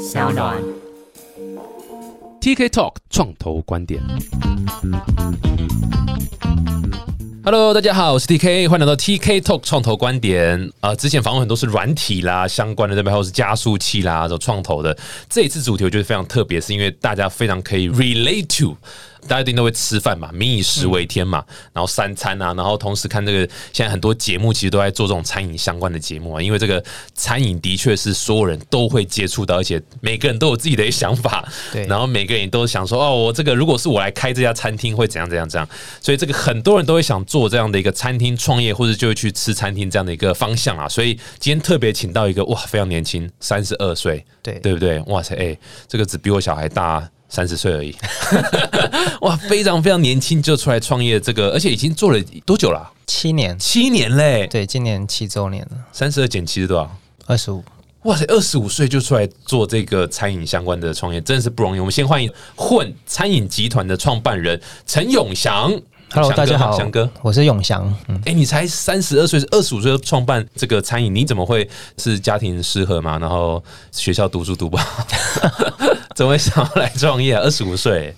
小暖。TK Talk 创投观点。Hello，大家好，我是 TK，欢迎来到 TK Talk 创投观点。啊、之前访问很多是软体啦相关的，这边还有是加速器啦，这种创投的。这一次主题我觉得非常特别，是因为大家非常可以 relate to。大家一定都会吃饭嘛，民以食为天嘛，然后三餐啊，然后同时看这个现在很多节目其实都在做这种餐饮相关的节目啊，因为这个餐饮的确是所有人都会接触到，而且每个人都有自己的想法，对。然后每个人都想说哦，我这个如果是我来开这家餐厅会怎样怎样怎样，所以这个很多人都会想做这样的一个餐厅创业，或者就会去吃餐厅这样的一个方向啊，所以今天特别请到一个哇非常年轻，三十二岁，对。对不对？哇塞，哎、这个只比我小孩大三十岁而已，哇，非常非常年轻就出来创业，这个而且已经做了多久了啊、七年，七年嘞，对，今年七周年了，三十二减七是多少？二十五。哇塞，二十五岁就出来做这个餐饮相关的创业，真的是不容易。我们先欢迎混餐饮集团的创办人陈永祥。Hello，大家好，翔哥。我是永祥。嗯，哎、你才三十二岁，二十五岁创办这个餐饮，你怎么会是家庭失和嘛？然后学校读书读不好，怎么会想要来创业、啊？二十五岁，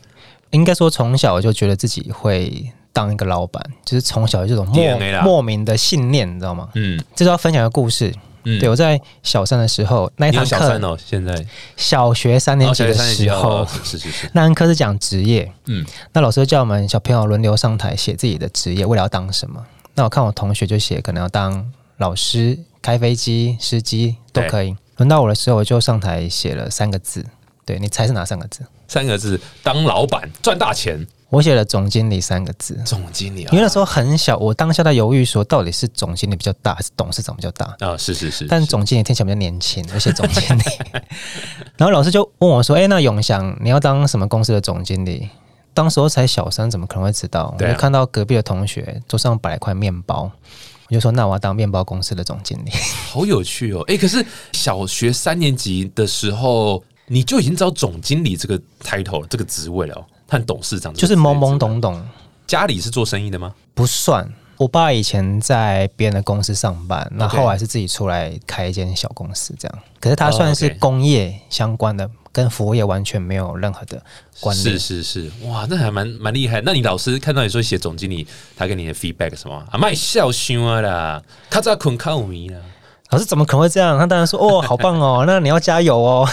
应该说从小就觉得自己会当一个老板，就是从小有这种莫莫名的信念，你知道吗？嗯这是要分享一个故事。嗯，对我在小三的时候，那一堂课，小三哦，现在小学三年哦，级的时候，哦，是是是，那堂课是讲职业，嗯那老师就叫我们小朋友轮流上台写自己的职业，未来要当什么。那我看我同学就写可能要当老师、开飞机、司机都可以。轮到我的时候，我就上台写了三个字。对你猜是哪三个字？三个字，当老板赚大钱，我写了总经理三个字。总经理啊，因为那时候很小，我当下在犹豫说，到底是总经理比较大，还是董事长比较大？啊，是是是，是但总经理听起来比较年轻，我写总经理。然后老师就问我说：“哎、那永祥，你要当什么公司的总经理？”当时候才小三，怎么可能会知道？啊我就看到隔壁的同学桌上摆了一块面包，我就说：“那我要当面包公司的总经理。好有趣哦！哎、可是小学三年级的时候，你就已经知道总经理这个 title 这个职位了、哦，和董事长”就是懵懵。懂懂，家里是做生意的吗？不算。我爸以前在别人的公司上班，那后来是自己出来开一间小公司，这样。可是他哦算是工业相关的，跟服务业完全没有任何的关联是。是是，哇，那还蛮蛮厉害。那你老师看到你说写总经理，他给你的 feedback 什么啊？卖笑凶啊啦，他在捆靠迷啦。老师怎么可能会这样？他当然说：“哦，好棒哦，那你要加油哦。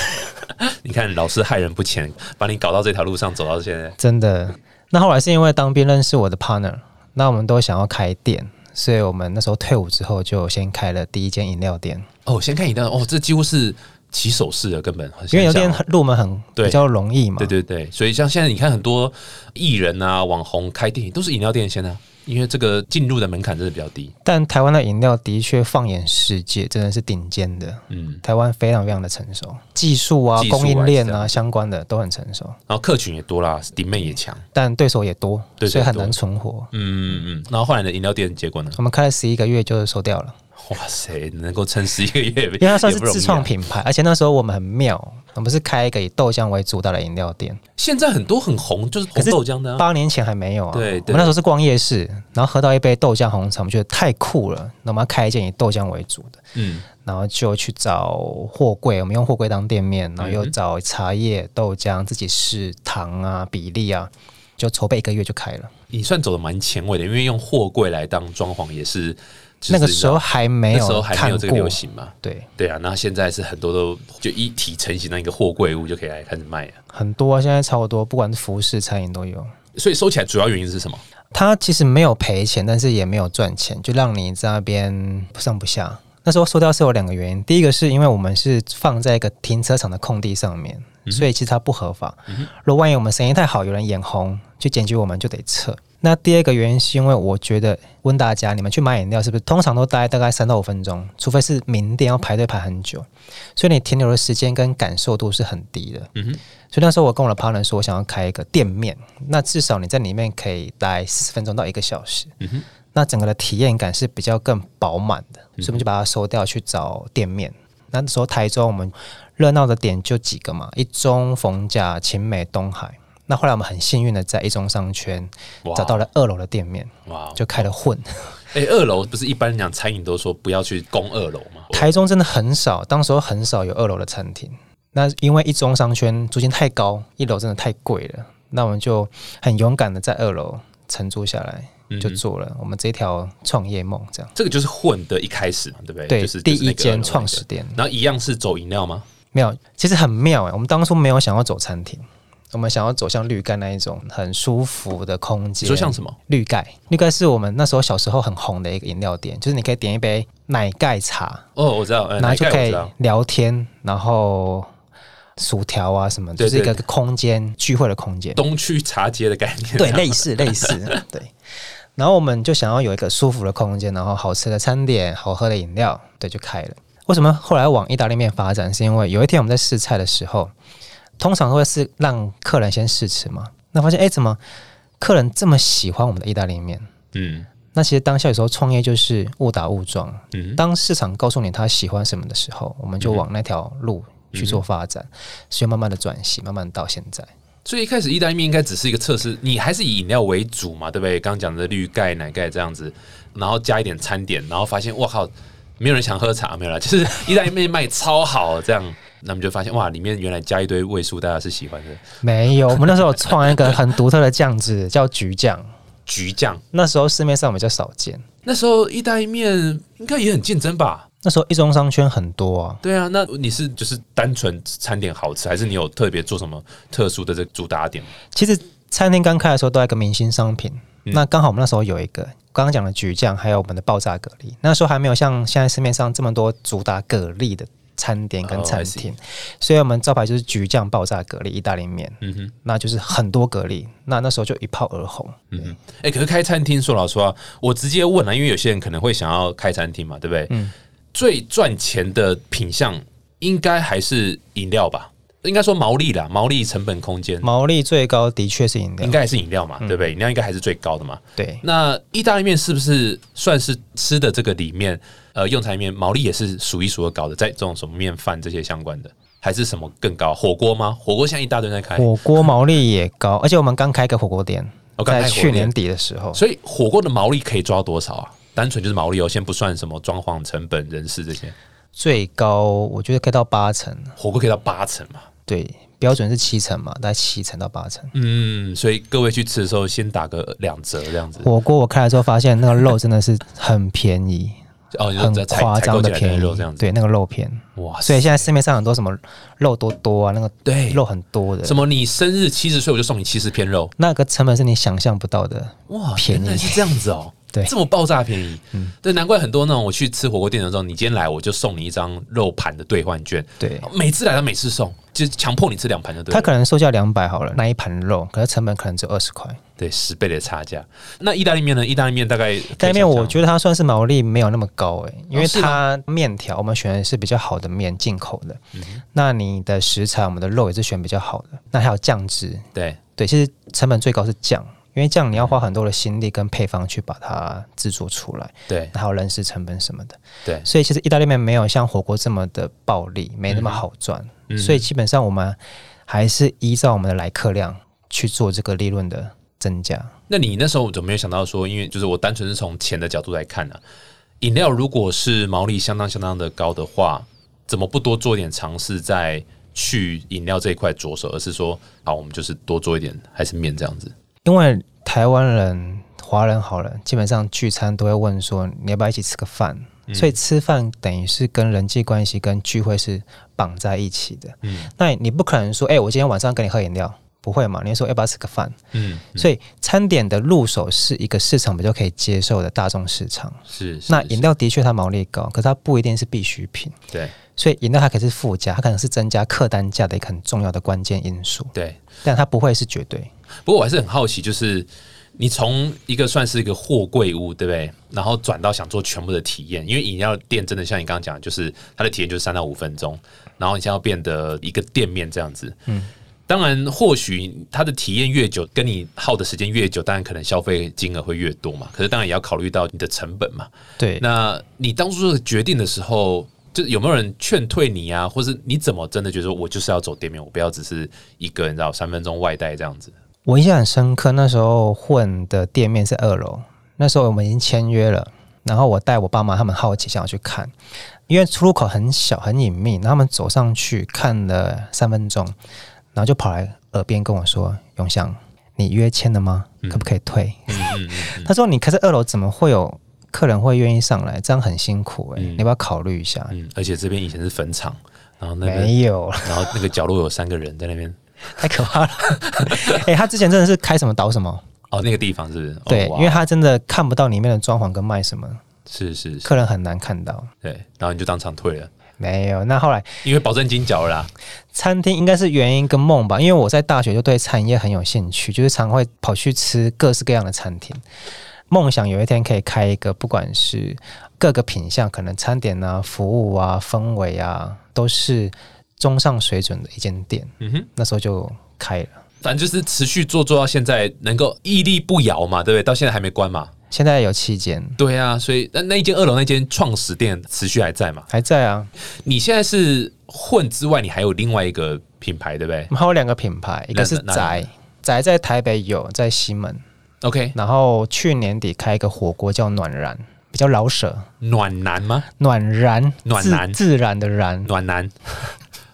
你看老师害人不浅，把你搞到这条路上走到现在”。真的。那后来是因为当兵认识我的 partner，那我们都想要开店，所以我们那时候退伍之后就先开了第一间饮料店。哦，先开饮料哦，这几乎是起手式的，根本因为饮料店入门很对比较容易嘛。对对对，所以像现在你看很多艺人啊、网红开店都是饮料店先啊，因为这个进入的门槛真的比较低。但台湾的饮料的确放眼世界，真的是顶尖的。嗯，台湾非常非常的成熟，技术啊、技术啊供应链啊相关的都很成熟，然后客群也多啦，顶妹也强。但对手也多，对对多所以很难存活。嗯嗯嗯。然后后来的饮料店结果呢？我们开了十一个月就收掉了，哇塞，能够撑十一个月，因因为它算是自创。品牌，而且那时候我们很妙，我们是开一个以豆浆为主打的饮料店，现在很多很红，就是红豆浆的、啊。八年前还没有啊。对对我们那时候是逛夜市，然后喝到一杯豆浆红茶，我们觉得太酷了，那我们要开一间以豆浆为主的。嗯，然后就去找货柜，我们用货柜当店面，然后又找茶叶、豆浆，自己试糖啊、比例啊，就筹备一个月就开了。你算走的蛮前卫的，因为用货柜来当装潢也是那个时候还没那时候有看还没有这个流，行嘛。对，对啊，那现在是很多都就一体成型的一个货柜屋就可以来开始卖了。很多啊，现在超多，不管是服饰、餐饮都有。所以收起来主要原因是什么？它其实没有赔钱，但是也没有赚钱，就让你在那边不上不下。那时候收掉是有两个原因，第一个是因为我们是放在一个停车场的空地上面，所以其实它不合法。如果万一我们生意太好，有人眼红去检举我们，就得撤。那第二个原因是因为我觉得问大家，你们去买饮料是不是通常都待大概三到五分钟，除非是名店要排队排很久，所以你停留的时间跟感受度是很低的。嗯哼，所以那时候我跟我的 partner 说，我想要开一个店面，那至少你在里面可以待四十分钟到一个小时。嗯哼，那整个的体验感是比较更饱满的，所以我们就把它收掉去找店面。那时候台中我们热闹的点就几个嘛，一中、逢甲、晴美、东海。那后来我们很幸运的在一中商圈找到了二楼的店面，哇，就开了混。哎、二楼不是一般讲餐饮都说不要去攻二楼吗？台中真的很少，当时候很少有二楼的餐厅。那因为一中商圈租金太高，一楼真的太贵了，那我们就很勇敢的在二楼承租下来，嗯就做了我们这条创业梦，这样。这个就是混的一开始嘛，对不对？对，就是第一间创始店然后一样是走饮料吗？没有，其实很妙哎，我们当初没有想要走餐厅，我们想要走向绿盖那一种很舒服的空你间。说像什么？绿盖？绿盖是我们那时候小时候很红的一个饮料店，就是你可以点一杯奶盖茶，哦，我知道，呃，然后就可以聊天，然后薯条啊什么，对就是一个空间聚会的空间。东区茶街的概念。对，类似类似，对。然后我们就想要有一个舒服的空间，然后好吃的餐点、好喝的饮料，对，就开了。为什么后来往意大利面发展？是因为有一天我们在试菜的时候，通常都会是让客人先试吃嘛。那发现，哎，怎么客人这么喜欢我们的意大利面？嗯那其实当下有时候创业就是误打误撞。嗯，当市场告诉你他喜欢什么的时候，我们就往那条路去做发展，所以慢慢的转型，慢慢到现在。所以一开始意大利面应该只是一个测试，你还是以饮料为主嘛，对不对？刚刚讲的绿盖、奶盖这样子，然后加一点餐点，然后发现哇靠，没有人想喝茶，没有啦，就是意大利面卖超好，这样，那我们就发现哇，里面原来加一堆味素，大家是喜欢的。没有，我们那时候有创一个很独特的酱汁，叫橘酱。橘酱，那时候市面上比较少见，那时候意大利面应该也很竞争吧？那时候一中商圈很多啊。对啊，那你是就是单纯餐点好吃，还是你有特别做什么特殊的这个主打点？其实餐厅刚开的时候都有一个明星商品，嗯那刚好我们那时候有一个刚刚讲的橘酱，还有我们的爆炸蛤蜊。那时候还没有像现在市面上这么多主打蛤蜊的餐点跟哦餐厅，所以我们招牌就是橘酱爆炸蛤蜊意大利面，嗯哼，那就是很多蛤蜊，那那时候就一炮而红。嗯哼。哎、可是开餐厅，说老实话，我直接问了，因为有些人可能会想要开餐厅嘛，对不对？嗯最赚钱的品相应该还是饮料吧？应该说毛利啦，毛利成本空间毛利最高的确是饮料应，该还是饮料嘛，对不对？饮料应该还是最高的嘛。对，那意大利面是不是算是吃的这个里面，呃，用餐面毛利也是数一数二高的，在这种什么面饭这些相关的，还是什么更高？火锅吗？火锅现在一大堆在开，火锅毛利也高，而且我们刚开个火锅店，我刚去年底的时候，所以火锅的毛利可以抓多少啊？单纯就是毛利哦，先不算什么装潢成本、人事这些，最高我觉得可以到八成，火锅可以到八成嘛。对，标准是七成嘛，大概七成到八成。嗯，所以各位去吃的时候，先打个两折这样子。火锅我开了之后发现那个肉真的是很便宜，很夸张的便宜的肉这样，子，对，那个肉片，哇！所以现在市面上很多什么肉多多啊，那个对肉很多的，什么你生日七十岁我就送你七十片肉，那个成本是你想象不到的。哇，便宜是这样子哦。对这么爆炸便宜，嗯，对，难怪很多那种我去吃火锅店的时候，你今天来我就送你一张肉盘的兑换券，对，每次来他每次送，就是强迫你吃两盘就对了。它可能售价两百好了，那一盘肉，可是成本可能只有二十块。对十倍的差价。那意大利面呢？意大利面大概意大利面我得觉得它算是毛利没有那么高诶、因为它面条我们选的是比较好的面，进口的。嗯那你的食材，我们的肉也是选比较好的。那还有酱汁，对对，其实成本最高是酱，因为这样你要花很多的心力跟配方去把它制作出来，对还有人事成本什么的。对，所以其实意大利面没有像火锅这么的暴利，没那么好赚。嗯所以基本上我们还是依照我们的来客量去做这个利润的增加。那你那时候怎么没有想到说，因为就是我单纯是从钱的角度来看呢、饮料如果是毛利相当相当的高的话，怎么不多做一点尝试，在去饮料这一块着手，而是说，好，我们就是多做一点，还是面这样子？因为台湾人、华人好了，基本上聚餐都会问说你要不要一起吃个饭，所以吃饭等于是跟人际关系跟聚会是绑在一起的。嗯。那你不可能说，哎、我今天晚上跟你喝饮料，不会嘛？你会说要不要吃个饭？嗯，所以餐点的入手是一个市场比较可以接受的大众市场。是。是那是饮料的确它毛利高，可是它不一定是必需品，对所以饮料它可以是附加，它可能是增加客单价的一个很重要的关键因素，对。但它不会是绝对。不过我还是很好奇，就是你从一个算是一个货柜屋，对不对？然后转到想做全部的体验，因为饮料店真的像你刚刚讲的，就是它的体验就是三到五分钟，然后你现在要变得一个店面这样子。嗯，当然，或许他的体验越久，跟你耗的时间越久，当然可能消费金额会越多嘛。可是当然也要考虑到你的成本嘛。对，那你当初做决定的时候，就是有没有人劝退你啊，或是你怎么真的觉得说我就是要走店面，我不要只是一个人知道三分钟外带这样子？我印象很深刻，那时候混的店面是二楼，那时候我们已经签约了，然后我带我爸妈，他们好奇想要去看，因为出入口很小很隐秘，然后他们走上去看了三分钟，然后就跑来耳边跟我说：“永祥，你约签了吗？可不可以退？”他说：“你开在二楼，怎么会有客人会愿意上来？这样很辛苦诶、嗯你要不要考虑一下？”嗯，而且这边以前是坟场，然后那个，没有，然后那个角落有三个人在那边。太可怕了。哎、他之前真的是开什么倒什么，哦，那个地方是不是？哦对，哇因为他真的看不到里面的装潢跟卖什么，是是是，客人很难看到。对，然后你就当场退了，没有，那后来因为保证金缴了啦。餐厅应该是原因跟梦吧，因为我在大学就对餐饮业很有兴趣，就是常会跑去吃各式各样的餐厅。梦想有一天可以开一个，不管是各个品相，可能餐点啊、服务啊、氛围啊，都是中上水准的一间店。嗯哼，那时候就开了，反正就是持续做做到现在，能够屹立不摇嘛，对不对？到现在还没关嘛。现在有七间，对啊，所以那那一间二楼那间创始店持续还在嘛？还在啊。你现在是混之外，你还有另外一个品牌，对不对我们还有两个品牌，一个是宅，宅在台北有，在西门。？OK，然后去年底开一个火锅叫暖然，比较老舍，暖男吗？暖然，暖男自然的然，暖 男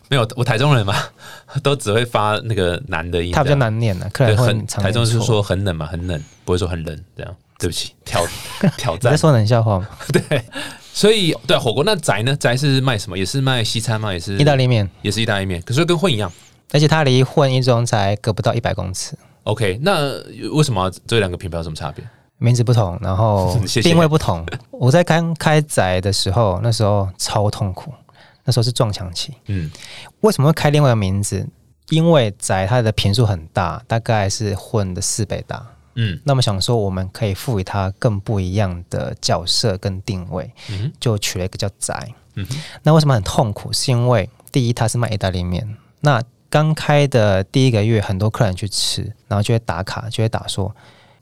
没有，我台中人嘛，都只会发那个男的音，他比较难念的，客对，人会很台中是说很冷嘛，很冷，不会说很冷这样。对不起，挑 挑战你在。说冷笑话吗？对，所以对啊火锅那宅呢？宅是卖什么？也是卖西餐吗？也是意大，利面，也是意大利面，可是跟混一样。而且它离混一中才隔不到一百公尺，OK，那为什么这两个品牌有什么差别？名字不同，然后 定位不同。我在刚开宅的时候，那时候超痛苦，那时候是撞墙期。嗯为什么会开另外一个名字？因为宅它的频数很大，大概是混的四倍大。嗯那么想说，我们可以赋予它更不一样的角色跟定位，嗯就取了一个叫宅。嗯那为什么很痛苦？是因为第一，它是卖意大利面，那刚开的第一个月，很多客人去吃，然后就会打卡，就会打说。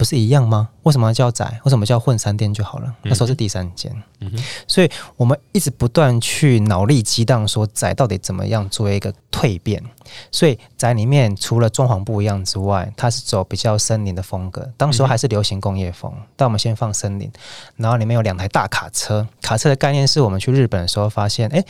不是一样吗？为什么叫宅？为什么叫混三店就好了？那时候是第三间，嗯所以我们一直不断去脑力激荡，说宅到底怎么样做一个蜕变。所以宅里面除了装潢不一样之外，它是走比较森林的风格。当时候还是流行工业风，但我们先放森林，然后里面有两台大卡车。卡车的概念是我们去日本的时候发现，诶，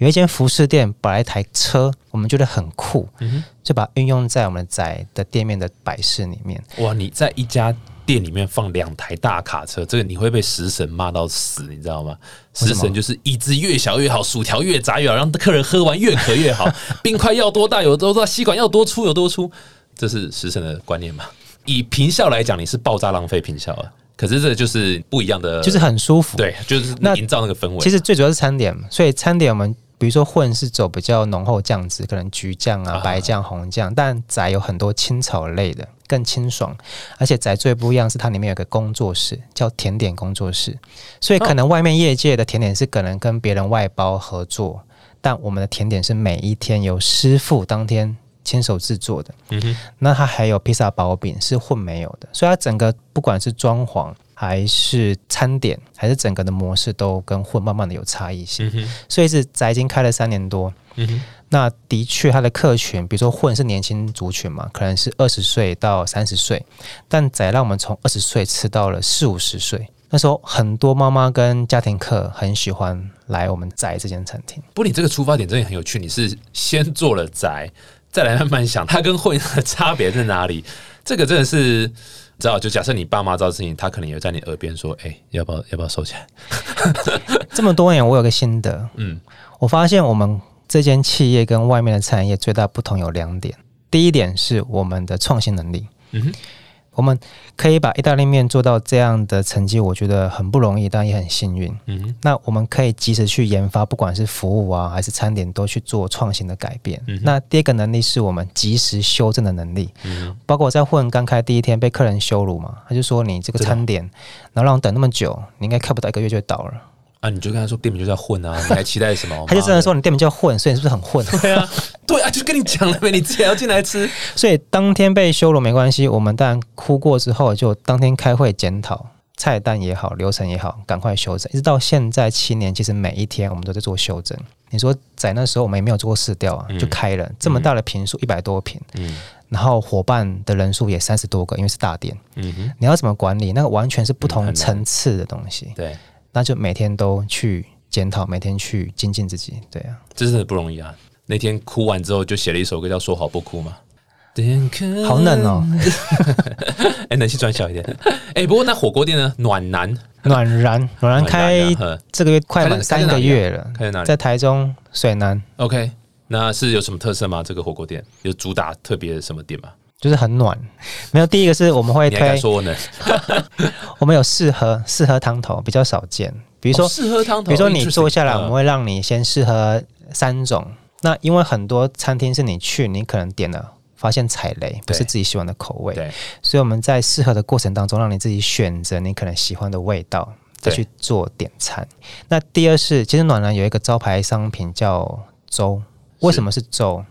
有一间服饰店摆了一台车，我们觉得很酷，嗯。就把它运用在我们宅的店面的摆饰里面。哇，你在一家店里面放两台大卡车，这个你会被食神骂到死，你知道吗？食神就是椅子越小越好，薯条越杂越好，让客人喝完越渴越好，冰块要多大有多大，吸管要多粗有多粗，这是食神的观念嘛？以平效来讲，你是爆炸浪费平效啊，可是这就是不一样的，就是很舒服。对，就是那营造那个氛围。其实最主要是餐点，所以餐点我们比如说混是走比较浓厚酱汁，可能橘酱啊、啊白酱、红酱，但仔有很多青草类的，更清爽。而且仔最不一样是它里面有个工作室，叫甜点工作室，所以可能外面业界的甜点是可能跟别人外包合作，但我们的甜点是每一天由师傅当天。亲手制作的，嗯哼，那它还有披萨薄饼是混没有的，所以它整个不管是装潢还是餐点，还是整个的模式都跟混慢慢的有差异性。嗯，所以是宅已经开了三年多，嗯，那的确它的客群，比如说混是年轻族群嘛，可能是二十岁到三十岁，但宅让我们从二十岁吃到了四五十岁。那时候很多妈妈跟家庭客很喜欢来我们宅这间餐厅。不过你这个出发点真的很有趣，你是先做了宅，再来慢慢想它跟混的差别在哪里。这个真的是，你知道，就假设你爸妈知道事情，他可能也会在你耳边说：“哎、要不要要不要收起来 这么多年，我有个心得，？”嗯我发现我们这间企业跟外面的产业最大不同有两点。第一点是我们的创新能力，嗯哼，我们可以把意大利面做到这样的成绩，我觉得很不容易，但也很幸运。嗯，那我们可以及时去研发，不管是服务啊还是餐点，都去做创新的改变。嗯那第二个能力是我们及时修正的能力，嗯，包括我在混刚开第一天被客人羞辱嘛，他就说你这个餐点，然后让我等那么久，你应该开不到一个月就倒了。啊，你就跟他说店名就叫混啊，你还期待什么？他就真的说你店名叫混，所以你是不是很混？对啊，对啊，就跟你讲了呗，你自己还要进来吃。所以当天被羞辱没关系，我们当然哭过之后，就当天开会检讨菜单也好，流程也好，赶快修正。一直到现在七年，其实每一天我们都在做修正。你说在那时候我们也没有做过试调啊，嗯就开了这么大的平数一百多平，嗯然后伙伴的人数也三十多个，因为是大店，嗯哼，你要怎么管理？那个完全是不同层次的东西。对，那就每天都去检讨，每天去精进自己。对啊，这真的不容易啊！那天哭完之后，就写了一首歌叫《说好不哭》嘛。好冷哦！哎，冷气转小一点。哎，不过那火锅店呢？暖男，暖然，暖然开这个月快满三个月了。开在哪里？在台中水南。OK，那是有什么特色吗？这个火锅店有主打特别什么店吗？就是很暖。没有，第一个是我们会推说呢，我们有试喝试喝汤头，比较少见。比如说试喝汤头，比如说你坐下来，我们会让你先试喝三种。那因为很多餐厅是你去，你可能点了。发现踩雷不是自己喜欢的口味，对，所以我们在适合的过程当中，让你自己选择你可能喜欢的味道，再去做点餐。那第二是，其实暖男有一个招牌商品叫粥，为什么是粥？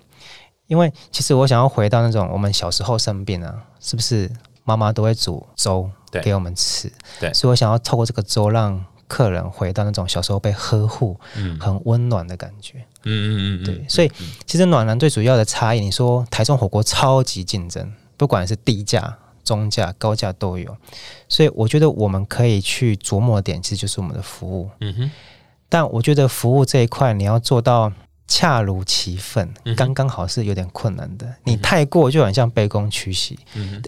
因为其实我想要回到那种我们小时候生病啊，是不是妈妈都会煮粥给我们吃？对，所以我想要透过这个粥让。客人回到那种小时候被呵护、很温暖的感觉。嗯嗯嗯，对。所以其实暖男最主要的差异，你说台中火锅超级竞争，不管是低价、中价、高价都有。所以我觉得我们可以去琢磨的点，其实就是我们的服务。嗯哼。但我觉得服务这一块，你要做到恰如其分，刚刚好是有点困难的。你太过就很像卑躬屈膝，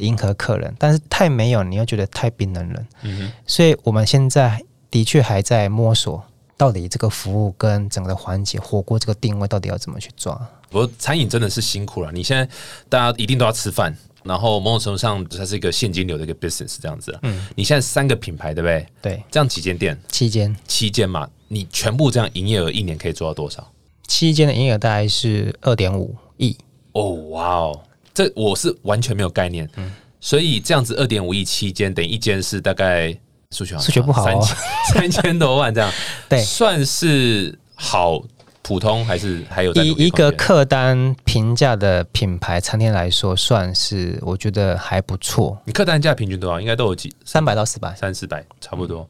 迎合客人；但是太没有，你又觉得太冰冷了。嗯。所以我们现在。的确还在摸索，到底这个服务跟整个环节火锅这个定位到底要怎么去抓？不过餐饮真的是辛苦了。你现在大家一定都要吃饭，然后某种程度上它是一个现金流的一个 business 这样子。嗯，你现在三个品牌对不对？对，这样几间店？七间，七间嘛。你全部这样营业额一年可以做到多少？七间的营业额大概是二点五亿。哦，哇哦，这我是完全没有概念。嗯，所以这样子二点五亿七间，等于一间是大概。数学数学不好，三千 三千多万这样，对，算是好普通还是还有？以一个客单评价的品牌餐厅来说，算是我觉得还不错。你客单价平均多少？应该都有几三百到四百，三四百差不多。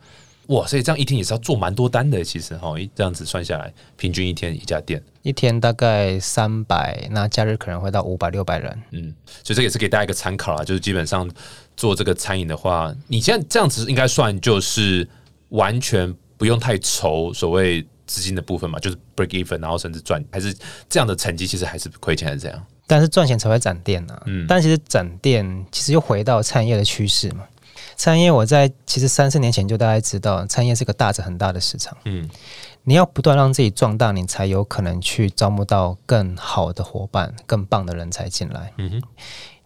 哇，所以这样一天也是要做蛮多单的，其实哈，一这样子算下来，平均一天一家店，一天大概三百，那假日可能会到五百六百人。嗯，所以这也是给大家一个参考啦，就是基本上做这个餐饮的话，你现在这样子应该算就是完全不用太愁所谓资金的部分嘛，就是 break even，然后甚至赚，还是这样的成绩，其实还是亏钱还是这样？但是赚钱才会展店呢。嗯，但其实展店其实又回到餐饮业的趋势嘛。餐饮业，我在其实三四年前就大概知道，餐饮业是个大着很大的市场。嗯，你要不断让自己壮大，你才有可能去招募到更好的伙伴、更棒的人才进来。嗯哼，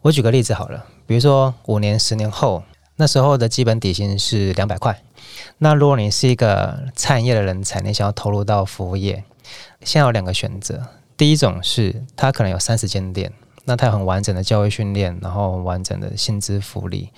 我举个例子好了，比如说五年、十年后，那时候的基本底薪是两百块。那如果你是一个餐饮业的人才，你想要投入到服务业，现在有两个选择。第一种是，他可能有三十间店。那他有很完整的教育训练，然后完整的薪资福利。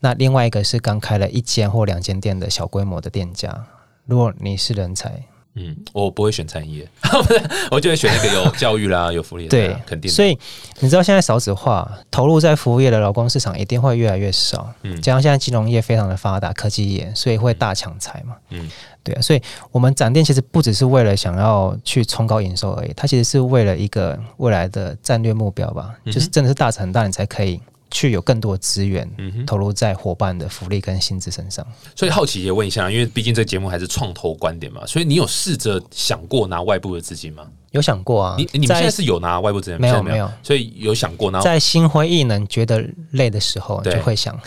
那另外一个是刚开了一间或两间店的小规模的店家。如果你是人才，嗯，我不会选餐饮业，我就会选那个有教育啦、有福利的。对，肯定。所以你知道现在少子化，投入在服务业的劳工市场一定会越来越少。嗯，加上现在金融业非常的发达，科技业，所以会大抢财嘛。嗯。对啊，所以我们展店其实不只是为了想要去冲高营收而已，它其实是为了一个未来的战略目标吧，就是真的是大成大，你才可以去有更多的资源投入在伙伴的福利跟薪资身上。所以好奇也问一下，因为毕竟这节目还是创投观点嘛，所以你有试着想过拿外部的资金吗？有想过啊，你你们现在是有拿外部资金没有没有，所以有想过，然后在心灰意冷、觉得累的时候，就会想，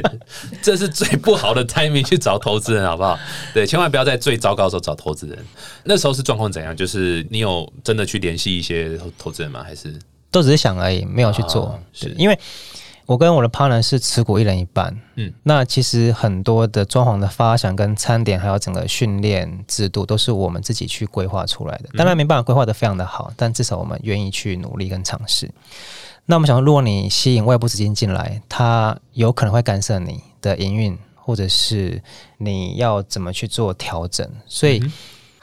这是最不好的 timing 去找投资人，好不好？对，千万不要在最糟糕的时候找投资人。那时候是状况怎样？就是你有真的去联系一些投资人吗？还是都只是想而已，没有去做？是因为。我跟我的 partner 是持股一人一半，嗯，那其实很多的装潢的发想跟餐点，还有整个训练制度，都是我们自己去规划出来的。当然没办法规划的非常的好，但至少我们愿意去努力跟尝试。那我们想说，如果你吸引外部资金进来，它有可能会干涉你的营运，或者是你要怎么去做调整。所以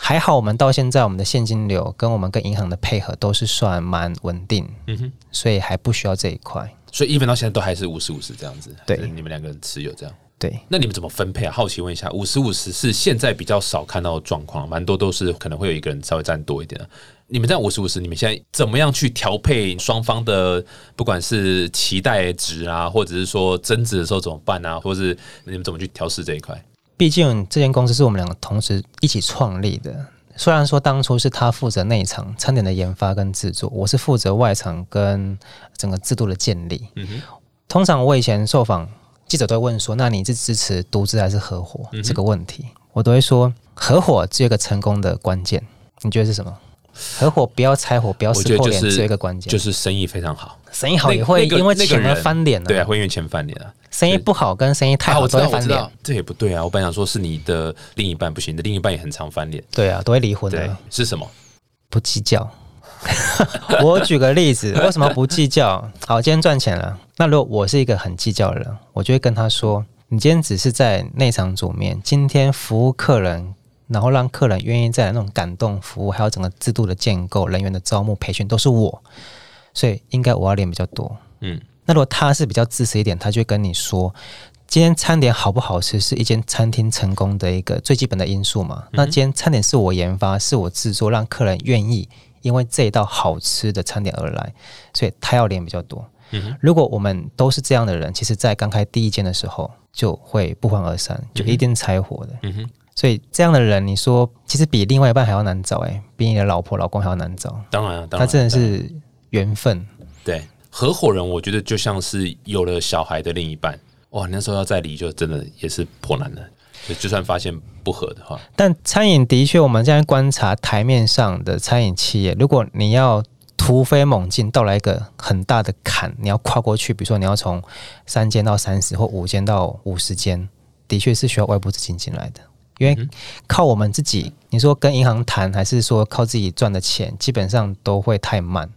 还好，我们到现在我们的现金流跟我们跟银行的配合都是算蛮稳定，嗯哼，所以还不需要这一块。所以一分到现在都还是五十五十这样子，对，你们两个人持有这样，对。那你们怎么分配啊？好奇问一下，五十五十是现在比较少看到的状况，蛮多都是可能会有一个人稍微占多一点的。你们在五十五十，你们现在怎么样去调配双方的，不管是期待值啊，或者是说增值的时候怎么办啊，或是你们怎么去调试这一块？毕竟这间公司是我们两个同时一起创立的。虽然说当初是他负责内场餐点的研发跟制作，我是负责外场跟整个制度的建立。嗯哼，通常我以前受访记者都会问说：“那你是支持独资还是合伙？”嗯这个问题，我都会说合伙只有一个成功的关键。你觉得是什么？合伙不要拆伙，不要撕破脸，是一个关键，就是生意非常好，生意好也会因为钱而翻脸、啊。对啊，会因为钱翻脸啊。生意不好跟生意太啊，好都会翻脸。这也不对啊。我本来想说是你的另一半不行，你的另一半也很常翻脸。对啊，都会离婚对的，，是什么？不计较。我举个例子，为什么不计较？好，今天赚钱了，那如果我是一个很计较的人，我就会跟他说：“你今天只是在内场煮面，今天服务客人，然后让客人愿意再来那种感动服务，还有整个制度的建构、人员的招募、培训都是我，所以应该我要练比较多。嗯，那如果他是比较自私一点，他就会跟你说，今天餐点好不好吃是一间餐厅成功的一个最基本的因素嘛。那今天餐点是我研发，是我制作，让客人愿意因为这一道好吃的餐点而来，所以他要练比较多。嗯哼如果我们都是这样的人，其实在刚开第一间的时候就会不欢而散，就一定拆伙的。嗯哼，所以这样的人，你说其实比另外一半还要难找、欸，比你的老婆老公还要难找。当然啊，当然，他真的是缘分。对合伙人，我觉得就像是有了小孩的另一半，哇，那时候要再离，就真的也是颇难的。就就算发现不合的话，但餐饮的确，我们现在观察台面上的餐饮企业，如果你要突飞猛进，到来一个很大的坎，你要跨过去，比如说你要从三间到三十或五间到五十间，的确是需要外部资金进来的。因为靠我们自己，你说跟银行谈，还是说靠自己赚的钱，基本上都会太慢，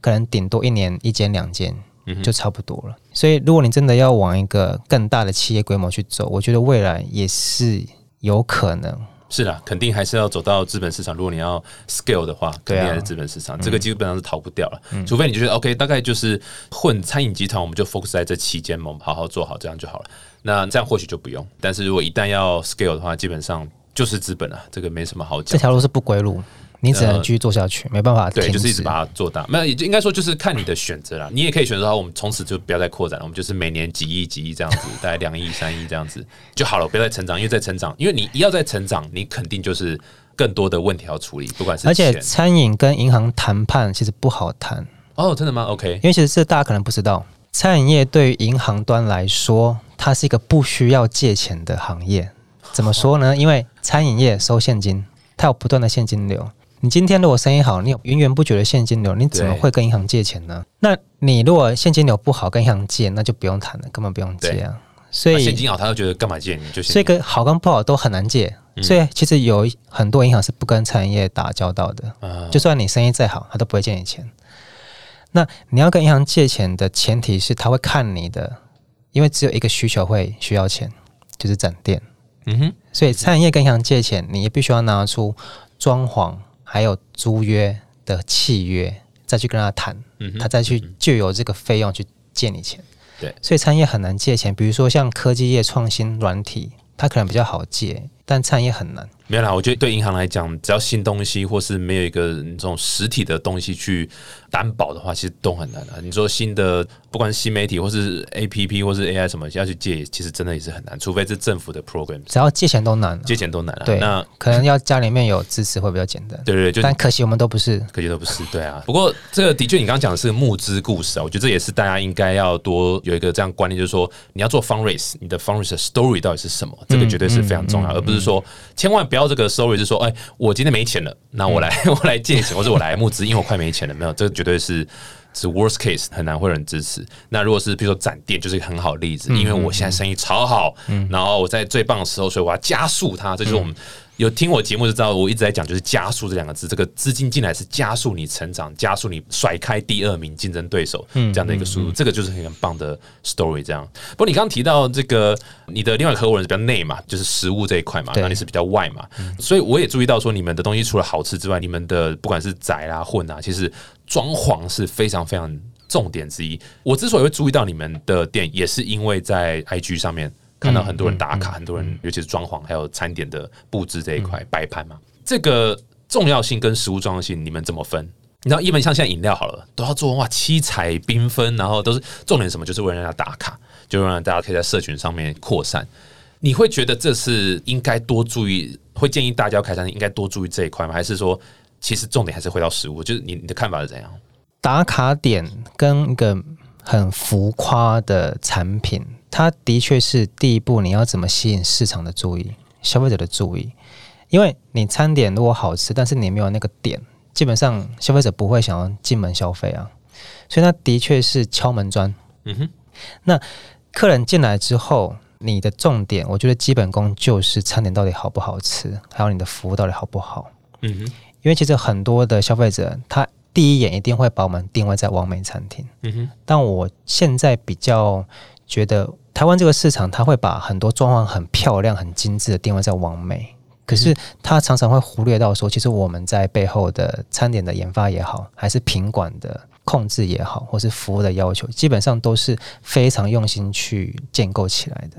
可能顶多一年一间两间就差不多了。所以，如果你真的要往一个更大的企业规模去走，我觉得未来也是有可能。是啦，肯定还是要走到资本市场。如果你要 scale 的话，肯定还是资本市场，这个基本上是逃不掉了。除非你觉得 OK，大概就是混餐饮集团，我们就 focus 在这期间嘛，我们好好做好，这样就好了。那这样或许就不用。但是如果一旦要 scale 的话，基本上就是资本啊，这个没什么好讲。这条路是不归路，你只能继续做下去，没办法停对，就是一直把它做大。没有，也就应该说就是看你的选择啦。你也可以选择说，我们从此就不要再扩展了，我们就是每年几亿、几亿这样子，大概两亿、三亿这样子就好了，不要再成长，因为在成长，因为你一要再成长，你肯定就是更多的问题要处理，不管是而且餐饮跟银行谈判其实不好谈，哦，真的吗？OK，因为其实这大家可能不知道，餐饮业对于银行端来说，它是一个不需要借钱的行业。怎么说呢？因为餐饮业收现金，它有不断的现金流。你今天如果生意好，你有源源不绝的现金流，你怎么会跟银行借钱呢？那你如果现金流不好，跟银行借，那就不用谈了，根本不用借啊。所以那现金好，他就觉得干嘛借你就所以现金个好跟不好都很难借，嗯所以其实有很多银行是不跟餐饮业打交道的，啊就算你生意再好，他都不会借你钱。那你要跟银行借钱的前提是他会看你的，因为只有一个需求会需要钱，就是展店。嗯哼，所以餐饮业跟银行借钱，你也必须要拿出装潢还有租约的契约，再去跟他谈，嗯，他再去就有这个费用去借你钱。对所以餐饮业很难借钱。比如说像科技业、创新、软体，它可能比较好借，但餐饮业很难。没有啦。我觉得对银行来讲，只要新东西或是没有一个这种实体的东西去担保的话，其实都很难的、你说新的，不管是新媒体或是 A P P 或是 A I 什么要去借，其实真的也是很难，除非是政府的 program，只要借钱都难、啊，借钱都难了、对，那可能要家里面有支持会比较简单。对对对，就但可惜我们都不是。可惜都不是，对啊。不过这个的确，你刚刚讲的是募资故事啊，我觉得这也是大家应该要多有一个这样观念，就是说你要做 fundraise，你的 fundraise 的 story 到底是什么？这个绝对是非常重要，而不是说千万不要这个 story 是说，哎，我今天没钱了，那我来、我来借钱，或者我来募资，因为我快没钱了。没有，这个绝对是。是 worst case 很难会有人支持。那如果是比如说展店，就是一个很好的例子，因为我现在生意超好，然后我在最棒的时候，所以我要加速它。这就是我们有听我节目就知道，我一直在讲就是加速这两个字。这个资金进来是加速你成长，加速你甩开第二名竞争对手这样的一个速度。这个就是很棒的 story。这样，不过你刚刚提到这个，你的另外合伙人是比较内嘛，就是食物这一块嘛，那你是比较外嘛，所以我也注意到说，你们的东西除了好吃之外，你们的不管是宅啦、混啊，其实装潢是非常非常重点之一。我之所以会注意到你们的店，也是因为在 IG 上面看到很多人打卡，很多人尤其是装潢还有餐点的布置这一块摆盘嘛，这个重要性跟食物重要性，你们怎么分？你知道，一般像现在饮料好了，都要做哇七彩缤纷，然后都是重点什么，就是为了让大家打卡，就让大家可以在社群上面扩散。你会觉得这是应该多注意？会建议大家开餐厅应该多注意这一块吗？还是说，其实重点还是回到食物？就是你你的看法是怎样？打卡点跟一个很浮夸的产品，它的确是第一步，你要怎么吸引市场的注意、消费者的注意？因为你餐点如果好吃，但是你没有那个点，基本上消费者不会想要进门消费啊。所以它的确是敲门砖。嗯哼，那客人进来之后。你的重点，我觉得基本功就是餐点到底好不好吃，还有你的服务到底好不好。嗯哼，因为其实很多的消费者，他第一眼一定会把我们定位在完美餐厅。嗯哼，但我现在比较觉得，台湾这个市场，它会把很多装潢很漂亮、很精致的定位在完美，可是它常常会忽略到说，其实我们在背后的餐点的研发也好，还是品管的。控制也好，或是服务的要求，基本上都是非常用心去建构起来的。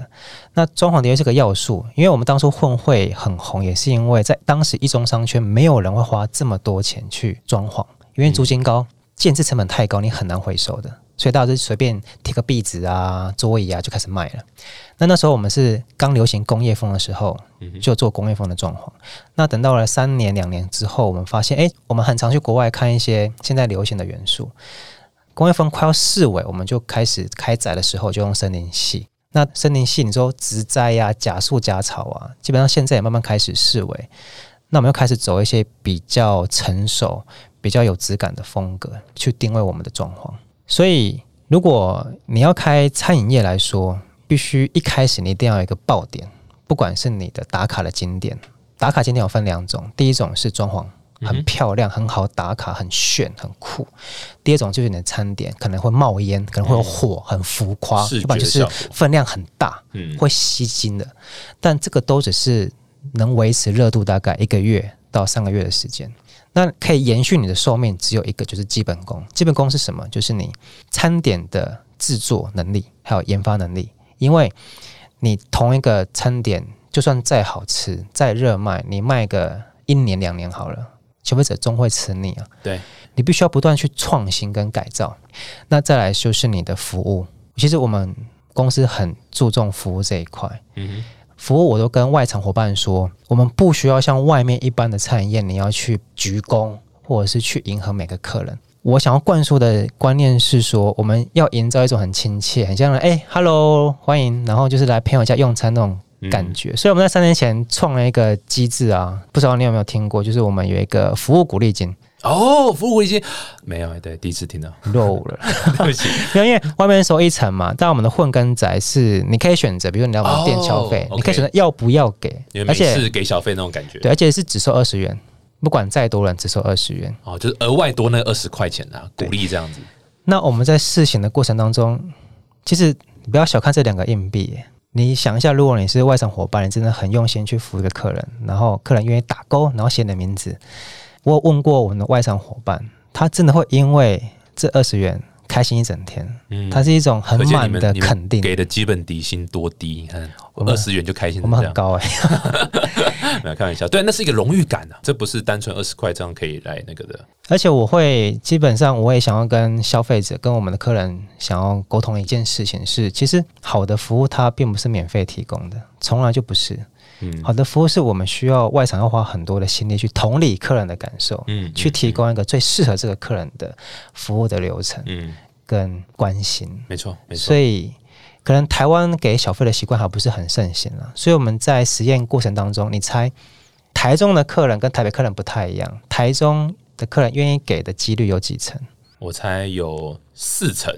那装潢的确是个要素，因为我们当初混会很红，也是因为在当时一中商圈没有人会花这么多钱去装潢，因为租金高，建设成本太高，你很难回收的。所以大家就随便贴个壁纸啊、桌椅啊就开始卖了。那那时候我们是刚流行工业风的时候，就做工业风的装潢。那等到了三年、两年之后，我们发现，哎，我们很常去国外看一些现在流行的元素。工业风快要四尾，我们就开始开展的时候就用森林系。那森林系，你说植栽呀、假树、假草啊，基本上现在也慢慢开始式尾。那我们又开始走一些比较成熟、比较有质感的风格，去定位我们的装潢。所以，如果你要开餐饮业来说，必须一开始你一定要有一个爆点，不管是你的打卡的景点，打卡景点有分两种，第一种是装潢很漂亮、很好打卡、很炫、很酷；第二种就是你的餐点可能会冒烟，可能会有火，很浮夸，是吧？就是分量很大，嗯，会吸睛的。但这个都只是能维持热度大概一个月到三个月的时间。那可以延续你的寿命，只有一个，就是基本功。基本功是什么？就是你餐点的制作能力，还有研发能力。因为你同一个餐点，就算再好吃、再热卖，你卖个一年两年好了，消费者终会吃腻啊。对，你必须要不断去创新跟改造。那再来就是你的服务。其实我们公司很注重服务这一块。嗯哼。服务我都跟外场伙伴说，我们不需要像外面一般的餐饮业，你要去鞠躬或者是去迎合每个客人。我想要灌输的观念是说，我们要营造一种很亲切、很像哎，hello，欢迎，然后就是来朋友家用餐那种感觉。所以我们在三年前创了一个机制啊，不知道你有没有听过，就是我们有一个服务鼓励金。哦，服务已经没有，对，第一次听到。漏了，对不起，因为外面收一层嘛，但我们的混跟宅是你可以选择，比如你要我们店消费，你可以选择要不要给，而且是给小费那种感觉，对，而且是只收二十元，不管再多人只收二十元，哦，就是额外多那二十块钱啊，鼓励这样子。那我们在试行的过程当中，其实不要小看这两个硬币，你想一下，如果你是外场伙伴，你真的很用心去服务一个客人，然后客人愿意打勾，然后写你的名字。我问过我们的外商伙伴，他真的会因为这二十元开心一整天。嗯，它是一种很满的肯定。给的基本底薪多低？你看，二十元就开心，我们很高哎。没有开玩笑，对，那是一个荣誉感啊，这不是单纯二十块这样可以来那个的。而且我会基本上，我也想要跟消费者、跟我们的客人想要沟通一件事情是，其实好的服务它并不是免费提供的，从来就不是。好的服务是我们需要外场要花很多的心力去同理客人的感受，嗯，去提供一个最适合这个客人的服务的流程，嗯，跟关心，没错，没错。所以可能台湾给小费的习惯还不是很盛行了，所以我们在实验过程当中，你猜台中的客人跟台北客人不太一样，台中的客人愿意给的几率有几成？我猜有四成。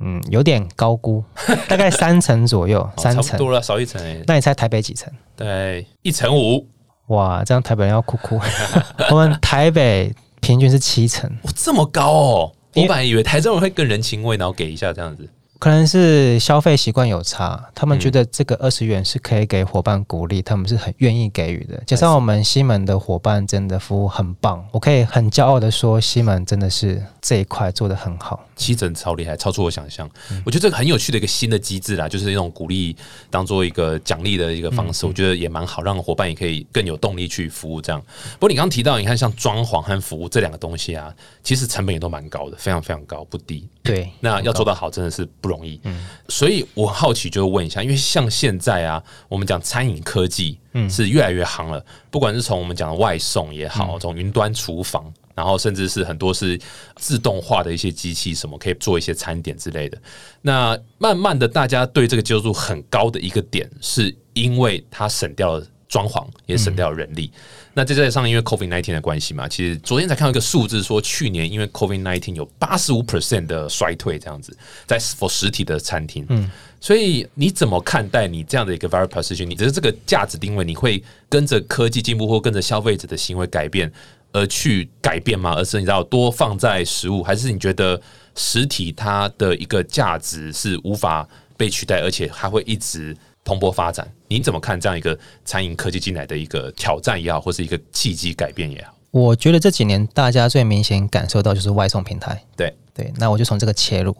嗯，有点高估，大概三层左右，三层多了，少一层。那你猜台北几层？对，一层五。哇，这样台北人要哭哭。我们台北平均是七层，哇，这么高哦！我本来以为台中人会更人情味，然后给一下这样子。可能是消费习惯有差，他们觉得这个二十元是可以给伙伴鼓励，他们是很愿意给予的。加上我们西门的伙伴真的服务很棒，我可以很骄傲的说，西门真的是这一块做的很好，七整超厉害，超出我想象。我觉得这个很有趣的一个新的机制啦，就是那种鼓励当做一个奖励的一个方式，我觉得也蛮好，让伙伴也可以更有动力去服务这样。不过你刚刚提到，你看像装潢和服务这两个东西啊，其实成本也都蛮高的，非常非常高，不低。对，那要做到好，真的是不。容易。嗯，所以我好奇就问一下，因为像现在啊，我们讲餐饮科技是越来越行了，不管是从我们讲的外送也好，从云端厨房，然后甚至是很多是自动化的一些机器，什么可以做一些餐点之类的。那慢慢的，大家对这个接受度很高的一个点，是因为它省掉了装潢，也省掉了人力。那再加上因为 COVID nineteen 的关系嘛，其实昨天才看到一个数字，说去年因为 COVID nineteen 有八十五 percent 的衰退，这样子在 for 实体的餐厅。嗯，所以你怎么看待你这样的一个 very position？你觉得这个价值定位，你会跟着科技进步或跟着消费者的行为改变而去改变吗？而是你知道多放在食物，还是你觉得实体它的一个价值是无法被取代，而且还会一直？蓬勃发展，您怎么看这样一个餐饮科技进来的一个挑战也好，或是一个契机改变也好？我觉得这几年大家最明显感受到就是外送平台。对对，那我就从这个切入。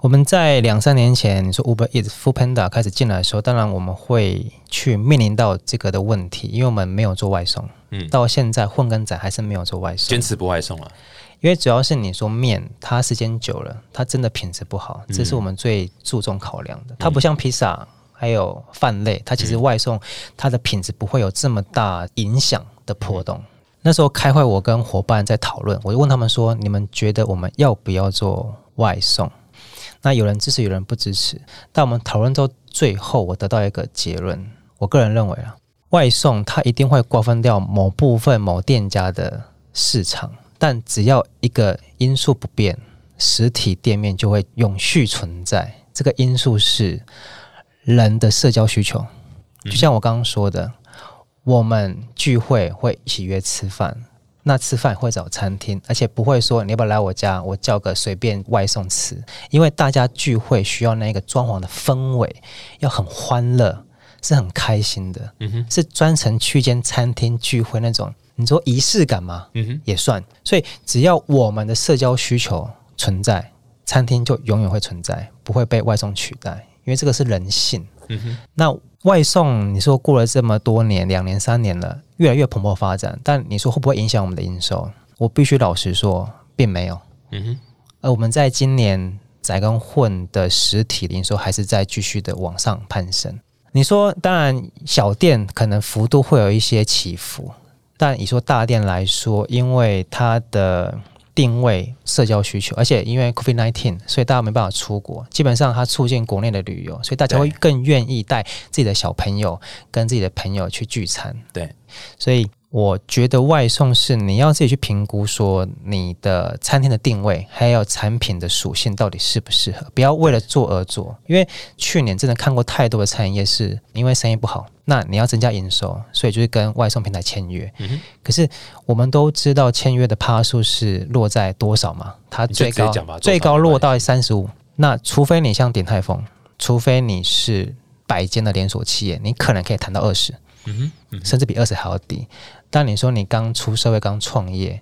我们在两三年前，你说 Uber Eats、Food Panda 开始进来的时候，当然我们会去面临到这个的问题，因为我们没有做外送。嗯，到现在混根仔还是没有做外送，坚持不外送了。因为主要是你说面，它时间久了，它真的品质不好，这是我们最注重考量的。它不像披萨。还有饭类，它其实外送它的品质不会有这么大影响的波动。那时候开会，我跟伙伴在讨论，我就问他们说：“你们觉得我们要不要做外送？”那有人支持，有人不支持。但我们讨论到最后，我得到一个结论：我个人认为啊，外送它一定会瓜分掉某部分某店家的市场，但只要一个因素不变，实体店面就会永续存在。这个因素是。人的社交需求，就像我刚刚说的，我们聚会会一起约吃饭，那吃饭会找餐厅，而且不会说你要不要来我家，我叫个随便外送吃，因为大家聚会需要那个装潢的氛围，要很欢乐，是很开心的，嗯哼，是专程去间餐厅聚会那种，你说仪式感吗？嗯哼，也算，所以只要我们的社交需求存在，餐厅就永远会存在，不会被外送取代。因为这个是人性，嗯哼。那外送，你说过了这么多年，两年三年了，越来越蓬勃发展，但你说会不会影响我们的营收？我必须老实说，并没有，嗯哼。而我们在今年宅跟混的实体零售还是在继续的往上攀升。你说，当然小店可能幅度会有一些起伏，但你说大店来说，因为它的定位社交需求，而且因为 COVID nineteen，所以大家没办法出国，基本上它促进国内的旅游，所以大家会更愿意带自己的小朋友跟自己的朋友去聚餐。对，所以。我觉得外送是你要自己去评估，说你的餐厅的定位还有产品的属性到底适不适合，不要为了做而做。因为去年真的看过太多的餐饮业是因为生意不好，那你要增加营收，所以就是跟外送平台签约。嗯可是我们都知道签约的趴数是落在多少嘛？它最高最高落到三十五。那除非你像鼎泰丰，除非你是百间的连锁企业，你可能可以谈到二十。嗯哼，甚至比二十还要低。但你说你刚出社会、刚创业，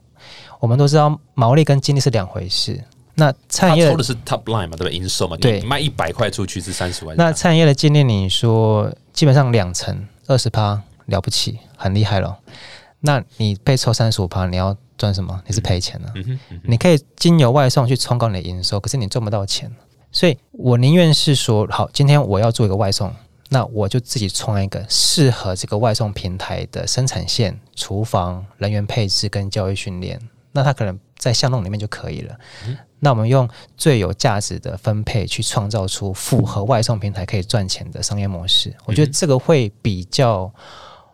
我们都知道毛利跟净利是两回事。那产业抽的是 top line 嘛，对不对？营收嘛，对，卖一百块出去是三十万。那产业的净利，你说基本上两成二十趴了不起，很厉害了。那你被抽三十五趴，你要赚什么？你是赔钱了。你可以经由外送去冲高你的营收，可是你赚不到钱。所以我宁愿是说，好，今天我要做一个外送。那我就自己创一个适合这个外送平台的生产线、厨房、人员配置跟教育训练。那它可能在巷弄里面就可以了。那我们用最有价值的分配去创造出符合外送平台可以赚钱的商业模式。我觉得这个会比较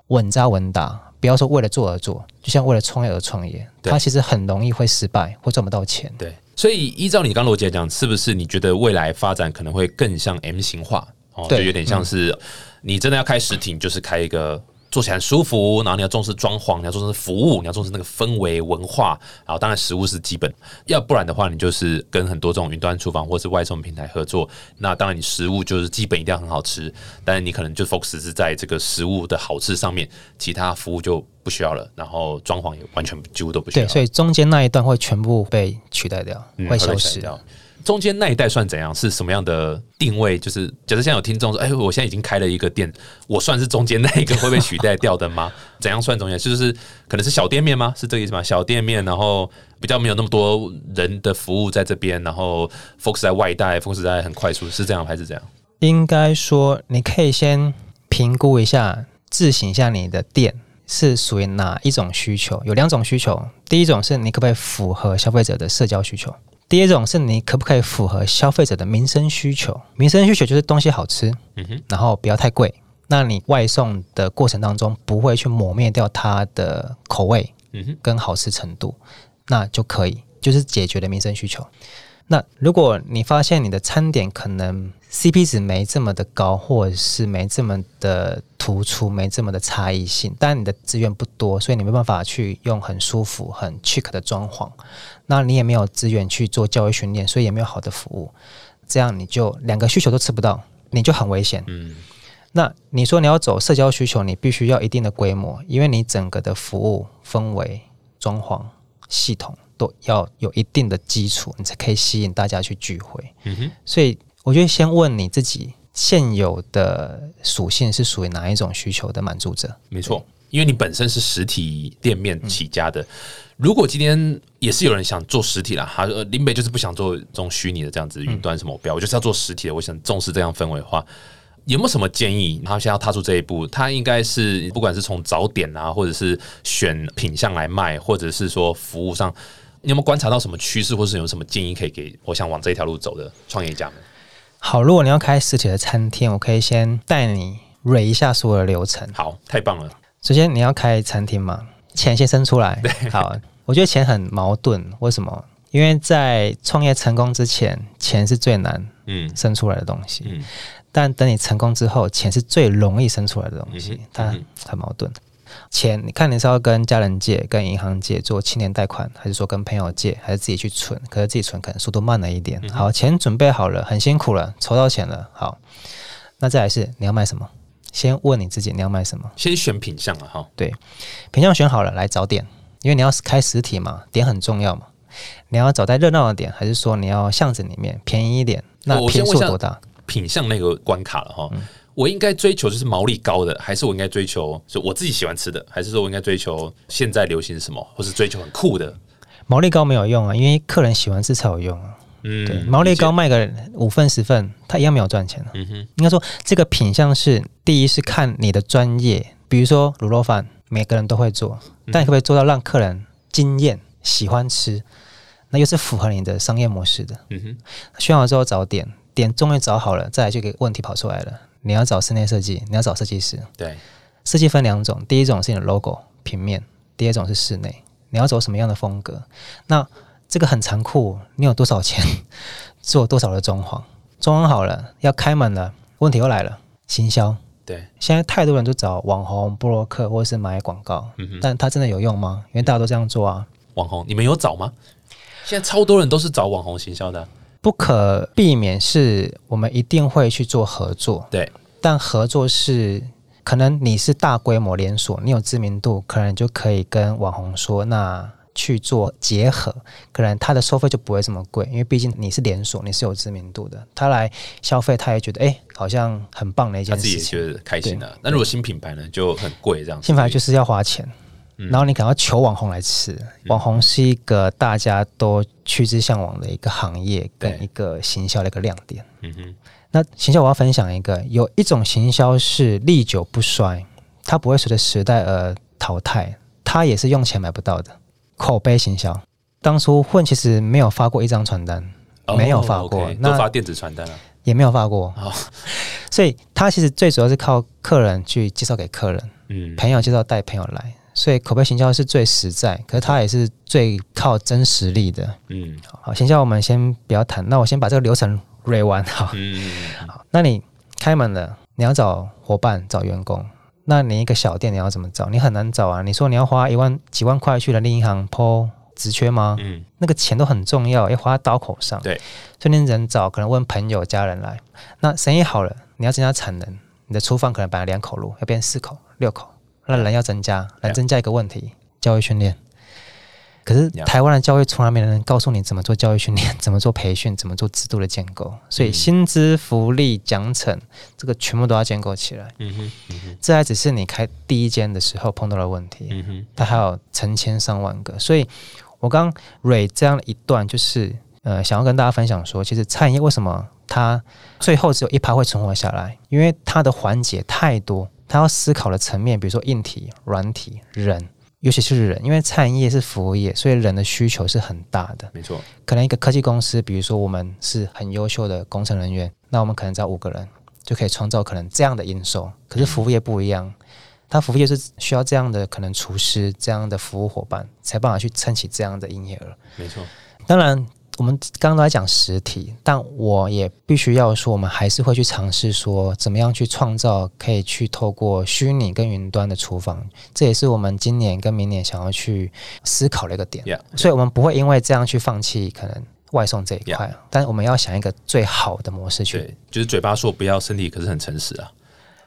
稳扎稳打。不要说为了做而做，就像为了创业而创业，它其实很容易会失败会赚不到钱。对，所以依照你刚逻辑来讲，是不是你觉得未来发展可能会更像 M 型化？就有点像是你真的要开实体，就是开一个做起来舒服，然后你要重视装潢，你要重视服务，你要重视那个氛围文化，然后当然食物是基本，要不然的话，你就是跟很多这种云端厨房或是外送平台合作。那当然你食物就是基本一定要很好吃，但是你可能就 focus 是在这个食物的好吃上面，其他服务就不需要了，然后装潢也完全几乎都不需要。对，所以中间那一段会全部被取代掉，会消失掉。中间那一代算怎样？是什么样的定位？就是假设现在有听众说，哎，我现在已经开了一个店，我算是中间那一个会被取代掉的吗？怎样算中间？就是可能是小店面吗？是这个意思吗？小店面，然后比较没有那么多人的服务在这边，然后 focus 在外带，focus 在很快速，是这样还是这样？应该说，你可以先评估一下，自省一下你的店是属于哪一种需求。有两种需求，第一种是你可不可以符合消费者的社交需求。第二种是你可不可以符合消费者的民生需求？民生需求就是东西好吃，嗯哼，然后不要太贵。那你外送的过程当中不会去抹灭掉它的口味，嗯哼，跟好吃程度，那就可以，就是解决了民生需求。那如果你发现你的餐点可能 CP 值没这么的高，或者是没这么的突出，没这么的差异性，但你的资源不多，所以你没办法去用很舒服、很 chic 的装潢。那你也没有资源去做教育训练，所以也没有好的服务，这样你就两个需求都吃不到，你就很危险。嗯，那你说你要走社交需求，你必须要一定的规模，因为你整个的服务氛围、装潢、系统都要有一定的基础，你才可以吸引大家去聚会。嗯哼，所以我觉得先问你自己现有的属性是属于哪一种需求的满足者？没错。因为你本身是实体店面起家的，如果今天也是有人想做实体了，他说林北就是不想做这种虚拟的这样子云端什么标，我就是要做实体的，我想重视这样氛围的话，有没有什么建议？他现在要踏出这一步，他应该是不管是从早点啊，或者是选品相来卖，或者是说服务上，你有没有观察到什么趋势，或是有什么建议可以给我想往这条路走的创业家们？好，如果你要开实体的餐厅，我可以先带你蕊一下所有的流程。好，太棒了。首先你要开餐厅嘛，钱先生出来。好，我觉得钱很矛盾，为什么？因为在创业成功之前，钱是最难嗯生出来的东西。嗯，但等你成功之后，钱是最容易生出来的东西。它很矛盾。钱，你看你是要跟家人借、跟银行借做青年贷款，还是说跟朋友借，还是自己去存？可是自己存可能速度慢了一点。好，钱准备好了，很辛苦了，筹到钱了。好，那再来是你要卖什么？先问你自己你要卖什么，先选品相了哈。对，品相选好了来找点，因为你要开实体嘛，点很重要嘛。你要找在热闹的点，还是说你要巷子里面便宜一点？那偏数多大？品相那个关卡了哈。我应该追求就是毛利高的，还是我应该追求是我自己喜欢吃的，还是说我应该追求现在流行什么，或是追求很酷的？毛利高没有用啊，因为客人喜欢吃才有用啊。嗯，对，毛利高卖个五份十份，他一样没有赚钱嗯哼，应该说这个品相是第一是看你的专业，比如说卤肉饭，每个人都会做，但你可不可以做到让客人惊艳、喜欢吃？那又是符合你的商业模式的。嗯哼，选好之后找点，点终于找好了，再来就给问题跑出来了。你要找室内设计，你要找设计师。对，设计分两种，第一种是你的 logo 平面，第二种是室内，你要走什么样的风格？那这个很残酷，你有多少钱 做多少的装潢？装潢好了要开门了，问题又来了，行销。对，现在太多人都找网红、布洛克或者是买广告，但他真的有用吗？因为大家都这样做啊。网红，你们有找吗？现在超多人都是找网红行销的，不可避免是我们一定会去做合作。对，但合作是可能你是大规模连锁，你有知名度，可能就可以跟网红说那。去做结合，可能他的收费就不会这么贵，因为毕竟你是连锁，你是有知名度的，他来消费，他也觉得哎，好像很棒的一件事情，他自己也觉得开心的。那如果新品牌呢，就很贵这样。新品牌就是要花钱，然后你可能要求网红来吃，网红是一个大家都趋之向往的一个行业跟一个行销的一个亮点。嗯哼，那行销我要分享一个，有一种行销是历久不衰，它不会随着时代而淘汰，它也是用钱买不到的。口碑行销，当初混其实没有发过一张传单，没有发过，那发电子传单了，也没有发过。所以他其实最主要是靠客人去介绍给客人，嗯，朋友介绍带朋友来，所以口碑行销是最实在，可是它也是最靠真实力的。嗯，好，行销我们先不要谈，那我先把这个流程 re 完哈。嗯，好，那你开门了，你要找伙伴，找员工。那你一个小店你要怎么找？你很难找啊！你说你要花一万几万块去人力银行抛职缺吗？嗯，那个钱都很重要，要花刀口上。对，所以你人找可能问朋友家人来。那生意好了，你要增加产能，你的厨房可能本来两口路要变四口六口，那人要增加，来增加一个问题，教育训练。可是台湾的教育从来没人告诉你怎么做教育训练，怎么做培训，怎么做制度的建构，所以嗯薪资、福利、奖惩这个全部都要建构起来。嗯哼，嗯哼，这还只是你开第一间的时候碰到的问题，嗯哼，它还有成千上万个。所以我刚蕊这样一段，就是呃，想要跟大家分享说，其实餐饮业为什么它最后只有一趴会存活下来，因为它的环节太多，它要思考的层面，比如说硬体、软体、人。尤其是人，因为餐饮业是服务业，所以人的需求是很大的。没错，可能一个科技公司，比如说我们是很优秀的工程人员，那我们可能只要五个人就可以创造可能这样的营收。可是服务业不一样，它服务业是需要这样的可能厨师这样的服务伙伴，才办法去撑起这样的营业额。没错，当然，我们刚刚都在讲实体，但我也必须要说，我们还是会去尝试说，怎么样去创造可以去透过虚拟跟云端的厨房，这也是我们今年跟明年想要去思考的一个点。Yeah，所以我们不会因为这样去放弃可能外送这一块但我们要想一个最好的模式去，对，就是嘴巴说不要，身体可是很诚实啊。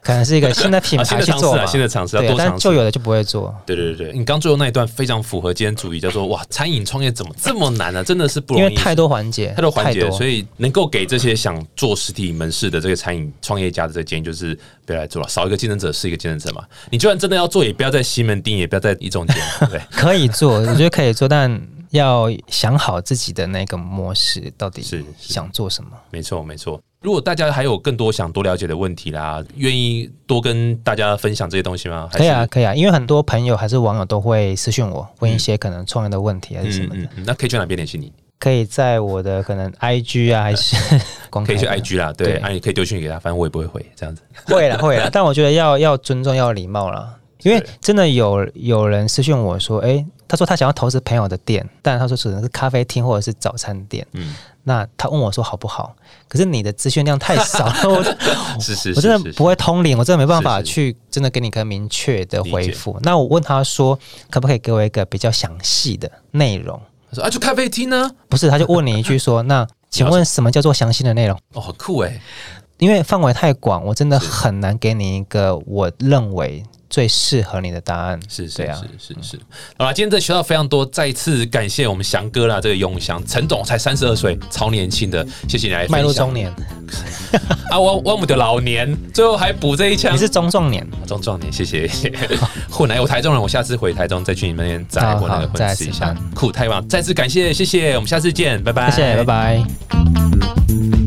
可能是一个新的品牌去做嘛的尝试啊，，新的尝试啊，但。旧有的就不会做。对对对对，你刚最后那一段非常符合今天主题，叫做哇，餐饮创业怎么这么难呢、真的是不容易，因为太多环节，太多环节，所以以能够给这些想做实体门市的这个餐饮创业家的这个建议，就是不要来做了，少一个竞争者是一个竞争者嘛。你就算真的要做，也不要在西门町，也不要在一中间，对？可以做，我觉得可以做，但要想好自己的那个模式到底是是想做什么。没错，没错。如果大家还有更多想多了解的问题啦，愿意多跟大家分享这些东西吗？可以啊，，可以啊，因为很多朋友还是网友都会私讯我，问一些可能创业的问题还是什么的，嗯嗯嗯，那可以去哪边联系你？可以在我的可能 IG 啊，还是 可以去 IG 啦，对，那啊，你可以丢讯息给他，反正我也不会回，这样子。会了会了，但我觉得要要尊重，要有礼貌了。因为真的有有人私讯我说，诶，他说他想要投资朋友的店，但他说只能是咖啡厅或者是早餐店。嗯，那他问我说好不好？可是你的资讯量太少了，我是是是，我真的不会通灵，我真的没办法去真的给你一个明确的回理复。那我问他说，可不可以给我一个比较详细的内容？他说啊，就咖啡厅呢，不是，他就问你一句说，那 请问什么叫做详细的内容？哦，好酷哎，因为范围太广，我真的很难给你一个我认为最适合你的答案。是是对啊是是是。好了，今天真的学到非常多，再一次感谢我们翔哥啦，这个永祥陈总才三十二岁，超年轻的，谢谢你来迈入中年，啊，我我们的老年，最后还补这一枪你。是中壮年，中壮年，谢谢。混来，我台中人，我下次回台中再去你们那边再好我那个好再来混吃一下，酷太棒！再次感谢，谢谢，我们下次见，拜拜，谢谢，拜拜。